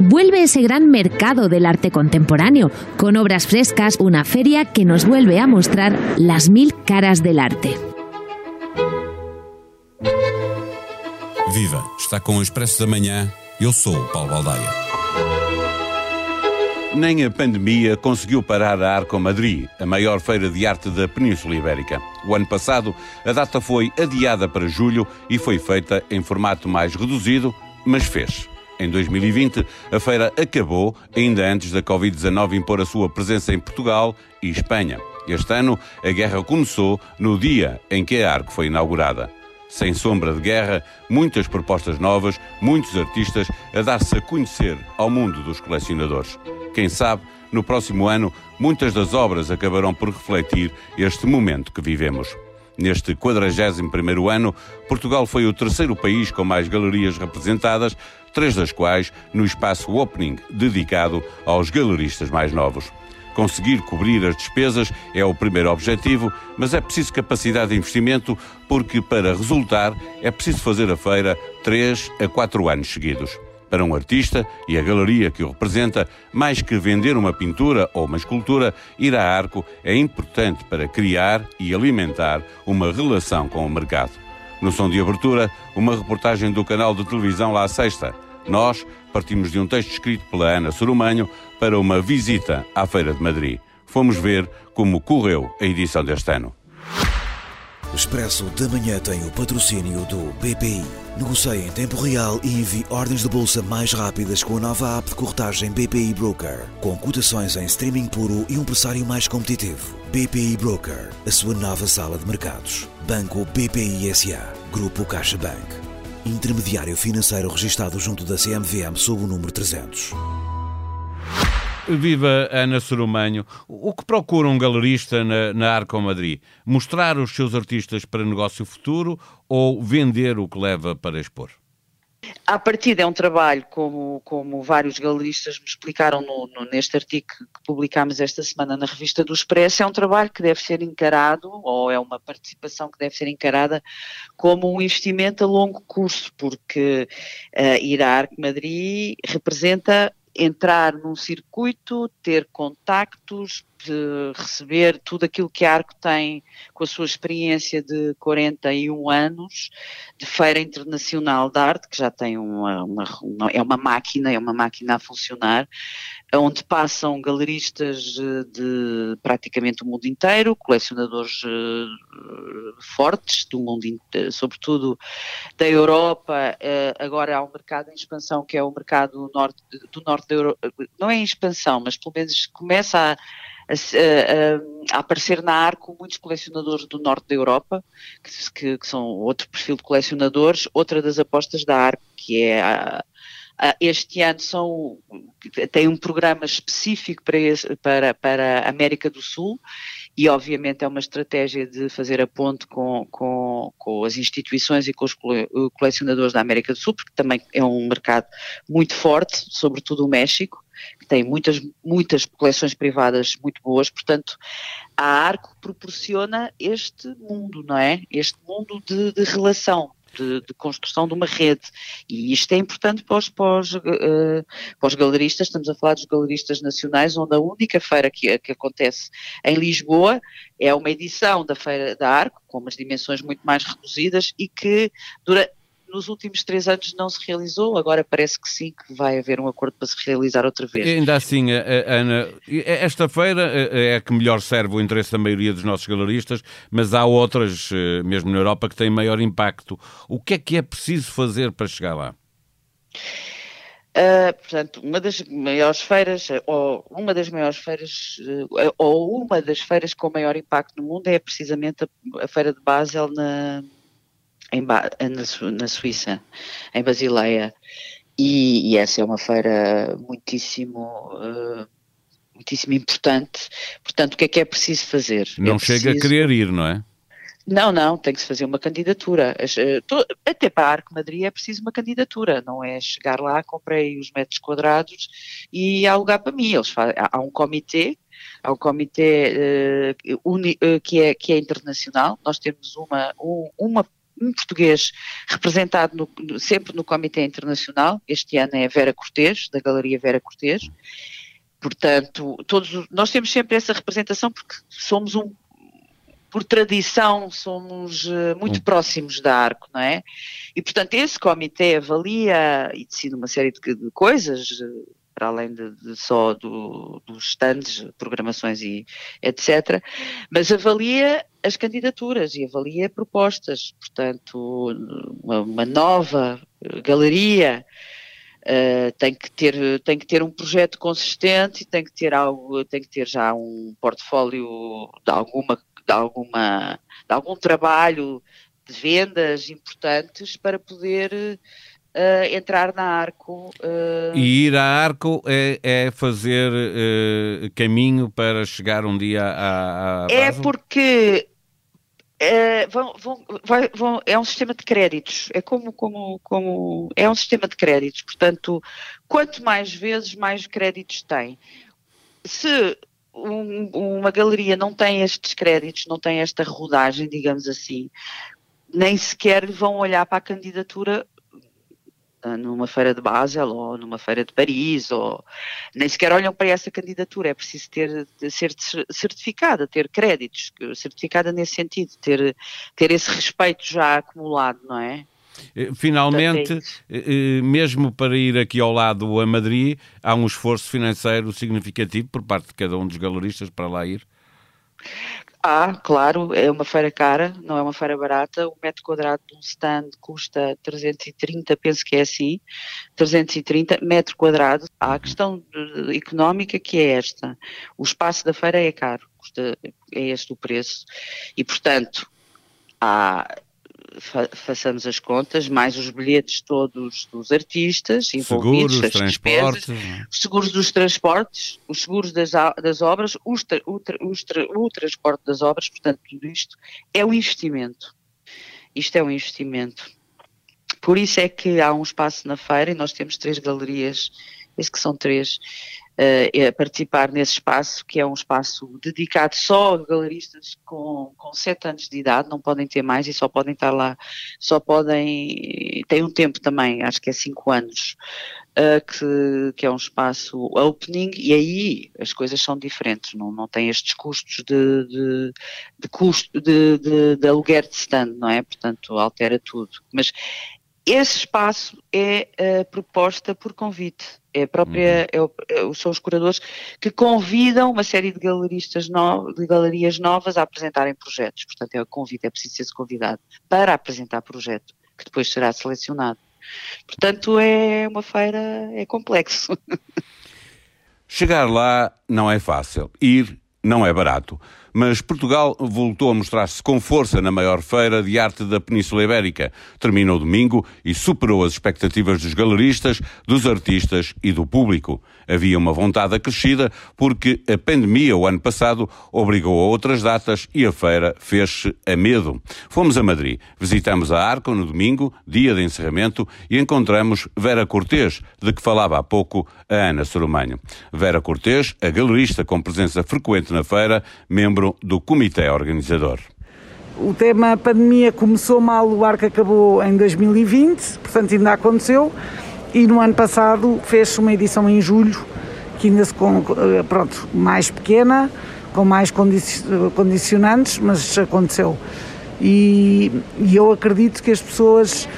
Vuelve ese gran mercado del arte contemporáneo, con obras frescas, una feria que nos vuelve a mostrar las mil caras del arte. Viva! Está com o Expresso da Manhã. Eu sou o Paulo Baldaia. Nem a pandemia conseguiu parar a Arco Madrid, a maior feira de arte da Península Ibérica. O ano passado, a data foi adiada para julho e foi feita em formato mais reduzido, mas fez. Em 2020, a feira acabou ainda antes da Covid-19 impor a sua presença em Portugal e Espanha. Este ano, a guerra começou no dia em que a Arco foi inaugurada. Sem sombra de guerra, muitas propostas novas, muitos artistas a dar-se a conhecer ao mundo dos colecionadores. Quem sabe, no próximo ano, muitas das obras acabarão por refletir este momento que vivemos. Neste 41º ano, Portugal foi o terceiro país com mais galerias representadas, três das quais no espaço Opening, dedicado aos galeristas mais novos. Conseguir cobrir as despesas é o primeiro objetivo, mas é preciso capacidade de investimento, porque para resultar é preciso fazer a feira três a quatro anos seguidos. Para um artista e a galeria que o representa, mais que vender uma pintura ou uma escultura, ir a arco é importante para criar e alimentar uma relação com o mercado. No som de abertura, uma reportagem do canal de televisão La Sexta. Nós partimos de um texto escrito pela Ana Sorumanho para uma visita à Feira de Madrid. Fomos ver como correu a edição deste ano. O Expresso da Manhã tem o patrocínio do BPI. Negocie em tempo real e envie ordens de bolsa mais rápidas com a nova app de corretagem BPI Broker, com cotações em streaming puro e um pressário mais competitivo. BPI Broker, a sua nova sala de mercados. Banco BPI SA, Grupo CaixaBank. Intermediário financeiro registado junto da CMVM sob o número 300. Viva Ana Sorumanho. O que procura um galerista na, na Arco Madrid? Mostrar os seus artistas para negócio futuro ou vender o que leva para expor? A partida é um trabalho, como, como vários galeristas me explicaram no, no, neste artigo que publicámos esta semana na revista do Expresso, é um trabalho que deve ser encarado, ou é uma participação que deve ser encarada como um investimento a longo curso, porque uh, ir à Arco Madrid representa entrar num circuito, ter contactos, receber tudo aquilo que a Arco tem com a sua experiência de 41 anos de Feira Internacional de Arte, que já tem uma, uma, é uma máquina, é uma máquina a funcionar, onde passam galeristas de praticamente o mundo inteiro, colecionadores uh, fortes do mundo, sobretudo da Europa. Agora há um mercado em expansão que é o mercado norte, do norte da Europa, não é em expansão, mas pelo menos começa a a, a, aparecer na Arco muitos colecionadores do norte da Europa, que, que, que, são outro perfil de colecionadores. Outra das apostas da Arco, que é a, este ano são, tem um programa específico para, para, para a América do Sul e obviamente é uma estratégia de fazer a ponte com, com, com as instituições e com os colecionadores da América do Sul, porque também é um mercado muito forte, sobretudo o México, que tem muitas, muitas coleções privadas muito boas, portanto, a ARCO proporciona este mundo, não é? Este mundo de, de relação. De, de, construção de uma rede. E isto é importante para os, para, os, uh, para os, galeristas, estamos a falar dos galeristas nacionais, onde a única feira que, que acontece em Lisboa é uma edição da Feira da Arco, com umas dimensões muito mais reduzidas e que dura, nos últimos três anos não se realizou, agora parece que sim, que vai haver um acordo para se realizar outra vez. Ainda assim, Ana, esta feira é a que melhor serve o interesse da maioria dos nossos galeristas, mas há outras, eh, mesmo na Europa, que têm maior impacto. O que é que é preciso fazer para chegar lá? Uh, portanto, uma das maiores feiras, ou uma das maiores feiras, ou uma das feiras com maior impacto no mundo é precisamente a, a Feira de Basel na, em, na, na Suíça, em Basileia, e, e, essa é uma feira muitíssimo, uh, muitíssimo importante. Portanto, o que é que é preciso fazer? Não é chega preciso... a querer ir, não é? Não, não, tem que se fazer uma candidatura. Eh, até para a Arco Madrid é preciso uma candidatura, não é chegar lá, comprei os metros quadrados e alugar para mim. Eles fazem, há um comitê, há um comitê uh, uni, uh, que, é, que é internacional, nós temos uma, um, uma um português representado no, sempre no Comitê Internacional. Este ano é a Vera Cortês, da Galeria Vera Cortês. Portanto, todos, nós temos sempre essa representação porque somos um, por tradição, somos uh, muito próximos da ARCO, não é? E, portanto, esse comitê avalia e decide uma série de, de coisas, uh, para além de, de só do, dos stands, programações e etc., mas avalia as candidaturas e avalia propostas. Portanto, uma, uma nova galeria Uh, tem que ter tem que ter um projeto consistente tem que ter algo tem que ter já um portfólio de alguma de alguma de algum trabalho de vendas importantes para poder uh, entrar na Arco. Uh... E ir à Arco é, é fazer uh, caminho para chegar um dia à, à É porque vão, vão, vai, vão, é um sistema de créditos, é como, como, como é um sistema de créditos, portanto, quanto mais vezes, mais créditos tem. Se um, uma galeria não tem estes créditos, não tem esta rodagem, digamos assim, nem sequer vão olhar para a candidatura numa feira de Basel ou numa feira de Paris, ou nem sequer olham para essa candidatura, é preciso ter, ser certificada, ter créditos, certificada nesse sentido, ter, ter esse respeito já acumulado, não é? Eh, finalmente, é mesmo para ir aqui ao lado a Madrid, há um esforço financeiro significativo por parte de cada um dos galeristas para lá ir? Ah, claro, é uma feira cara, não é uma feira barata. O metro quadrado de um stand custa 330, penso que é assim, 330 metro quadrado. Há a questão económica que é esta. O espaço da feira é caro, custa, é este o preço. E, portanto, há fa façamos as contas, mais os bilhetes todos dos artistas envolvidos, seguros, as despesas, é? os seguros dos transportes, os seguros das, das obras, os tra o, tra os tra o transporte das obras, portanto, tudo isto é um investimento. Isto é um investimento. Por isso é que há um espaço na feira e nós temos três galerias, esse que são três, a participar nesse espaço, que é um espaço dedicado só a galeristas com, com sete anos de idade, não podem ter mais e só podem estar lá, só podem, tem um tempo também, acho que é cinco anos, uh, que, que é um espaço opening e aí as coisas são diferentes, não, não tem estes custos de, de, de custo de, de, de aluguer de stand, não é? Portanto, altera tudo. Mas esse espaço é uh, proposta por convite. É própria, uhum. é, é, são os curadores que convidam uma série de galeristas no, de galerias novas a apresentarem projetos. Portanto, é o convite, é preciso ser convidado para apresentar projeto, que depois será selecionado. Portanto, é uma feira, é complexo. Chegar lá não é fácil. Ir não é barato. Mas Portugal voltou a mostrar-se com força na maior feira de arte da Península Ibérica. Terminou domingo e superou as expectativas dos galeristas, dos artistas e do público. Havia uma vontade acrescida porque a pandemia, o ano passado, obrigou a outras datas e a feira fez-se a medo. Fomos a Madrid, visitamos a Arco no domingo, dia de encerramento, e encontramos Vera Cortês, de que falava há pouco a Ana Soromanho. Vera Cortês, a galerista com presença frequente na feira, membro do comitê organizador. O tema pandemia começou mal, o arco acabou em 2020, portanto ainda aconteceu e no ano passado fez-se uma edição em julho, que ainda se, eh, pronto, mais pequena, com mais condicionantes, mas aconteceu. E, e eu acredito que as pessoas,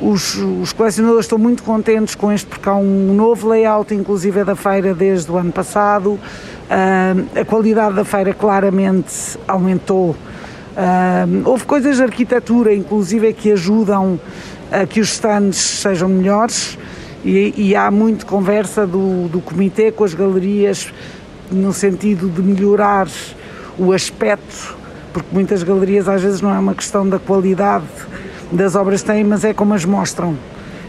os, os, colecionadores estão muito contentes com este, porque há um novo layout, inclusive é da feira desde o ano passado. Uh, a qualidade da feira claramente aumentou. Uh, houve coisas de arquitetura, inclusive, que ajudam a que os stands sejam melhores e, e há muito conversa do, do comitê com as galerias no sentido de melhorar o aspecto, porque muitas galerias às vezes não é uma questão da qualidade das obras que têm, mas é como as mostram.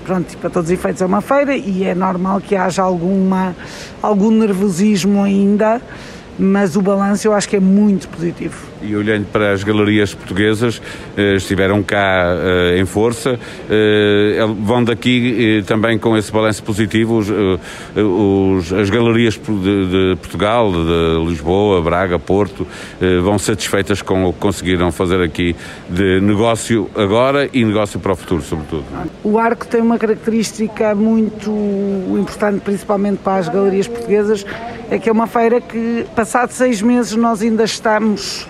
Pronto, para todos os efeitos é uma feira e é normal que haja alguma, algum nervosismo ainda, mas o balanço eu acho que é muito positivo. E olhando para as galerias portuguesas, eh, estiveram cá eh, em força, eh, vão daqui também com esse balanço positivo os, os, as galerias de, de, Portugal, de Lisboa, Braga, Porto, vão satisfeitas com o que conseguiram fazer aqui de negócio agora e negócio para o futuro, sobretudo. O arco tem uma característica muito importante, principalmente para as galerias portuguesas, é que é uma feira que, passados seis meses, nós ainda estamos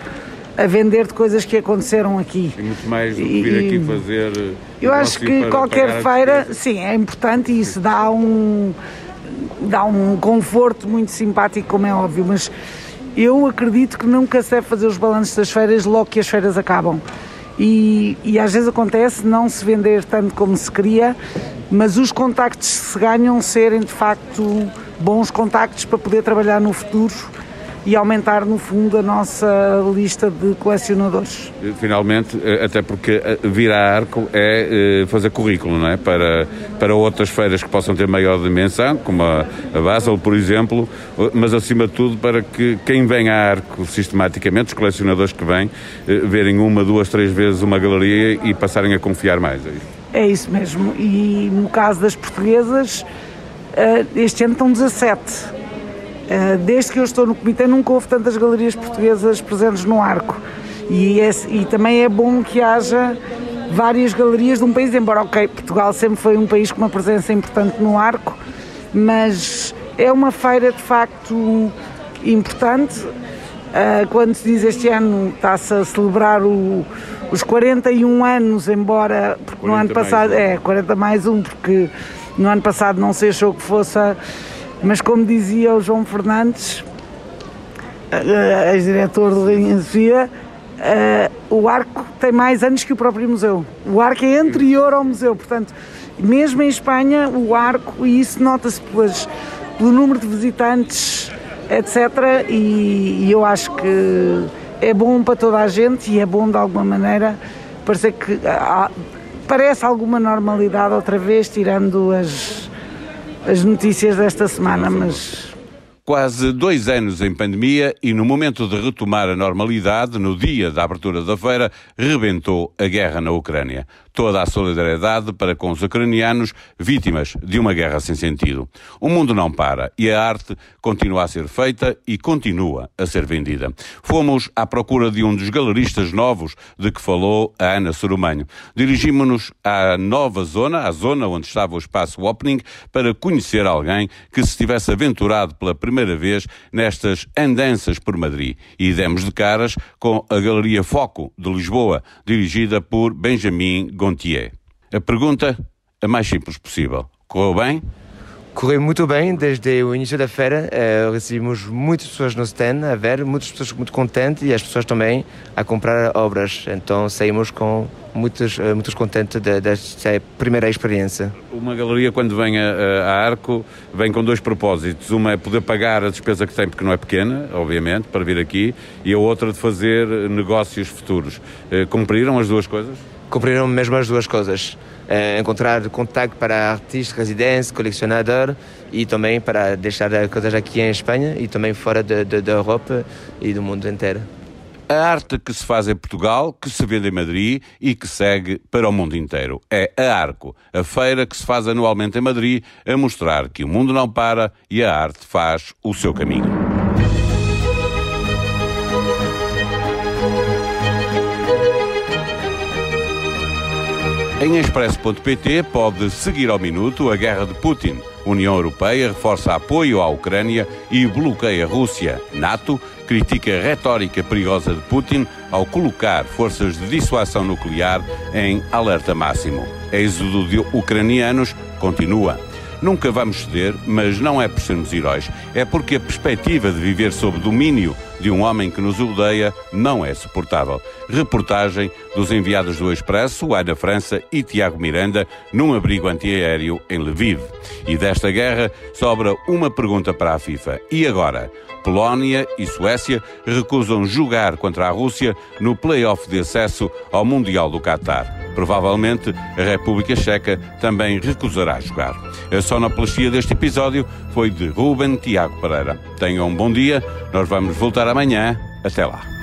a vender de coisas que aconteceram aqui. E muito mais do que vir aqui fazer. Eu acho que qualquer feira, sim, é importante e isso dá um, dá um conforto muito simpático, como é óbvio, mas eu acredito que nunca se deve fazer os balanços das feiras logo que as feiras acabam. E, e às vezes acontece não se vender tanto como se queria, mas os contactos que se ganham serem de facto bons contactos para poder trabalhar no futuro e aumentar, no fundo, a nossa lista de colecionadores. Finalmente, eh, até porque eh, vir arco é eh, fazer currículo, não é? Para, para outras feiras que possam ter maior dimensão, como a, a Basel, por exemplo, mas acima de tudo para que quem vem a arco sistematicamente, os colecionadores que vêm, verem uma, duas, três vezes uma galeria e passarem a confiar mais. É isso, é mesmo. E no caso das portuguesas, este ano estão 17 eh, desde que eu estou no comitê nunca houve tantas galerias portuguesas presentes no arco e, é, e também é bom que haja várias galerias de um país, embora ok, Portugal sempre foi um país com uma presença importante no arco, mas é uma feira de facto importante. Uh, quando se diz este ano está-se a celebrar o, os 41 anos, embora porque no ano passado um. é 40 mais um, porque no ano passado não se achou que fosse a, mas como dizia o João Fernandes, ex-diretor do Rainha uh, o arco tem mais anos que o próprio museu. O arco é anterior ao museu, portanto, mesmo em Espanha, o arco, e isso nota-se pelo número de visitantes, etc. E, e, eu acho que é bom para toda a gente e é bom de alguma maneira parecer que há, parece alguma normalidade outra vez, tirando as as notícias desta semana, mas Quase dois anos em pandemia e no momento de retomar a normalidade, no dia da abertura da feira, rebentou a guerra na Ucrânia toda a solidariedade para com os ucranianos vítimas de uma guerra sem sentido. O mundo não para e a arte continua a ser feita e continua a ser vendida. Fomos à procura de um dos galeristas novos de que falou a Ana Sorumanho. Dirigimos-nos à nova zona, à zona onde estava o espaço Opening, para conhecer alguém que se tivesse aventurado pela primeira vez nestas andanças por Madrid. E demos de caras com a Galeria Foco de Lisboa, dirigida por Benjamin Gontier. A pergunta, a mais simples possível. Correu bem? Correu muito bem desde o início da feira. Uh, recebemos muitas pessoas no stand a ver, muitas pessoas muito contentes e as pessoas também a comprar obras. Então saímos com muitos, uh, muitos contentes de, desta primeira experiência. Uma galeria, quando vem a, a, Arco, vem com dois propósitos. Uma é poder pagar a despesa que tem, porque não é pequena, obviamente, para vir aqui, e a outra de fazer negócios futuros. Uh, cumpriram as duas coisas? Cumpriram mesmo as duas coisas. É, encontrar contato para artista, residente, colecionador e também para deixar coisas aqui em Espanha e também fora da Europa e do mundo inteiro. A arte que se faz em Portugal, que se vende em Madrid e que segue para o mundo inteiro. É a Arco, a feira que se faz anualmente em Madrid, a mostrar que o mundo não para e a arte faz o seu caminho. Em expresso.pt pode seguir ao minuto a guerra de Putin. União Europeia reforça apoio à Ucrânia e bloqueia Rússia. NATO critica a retórica perigosa de Putin ao colocar forças de dissuasão nuclear em alerta máximo. Êxodo de ucranianos continua. Nunca vamos ceder, mas não é por sermos heróis, é porque a perspectiva de viver sob domínio de um homem que nos odeia não é suportável. Reportagem dos enviados do Expresso, Ana França e Tiago Miranda, num abrigo antiaéreo em Lviv. E desta guerra sobra uma pergunta para a FIFA. E agora? Polónia e Suécia recusam jogar contra a Rússia no play-off de acesso ao Mundial do Qatar. Provavelmente a República Checa também recusará jogar. A sonoplastia deste episódio foi de Ruben Tiago Pereira. Tenham um bom dia, nós vamos voltar amanhã. Até lá.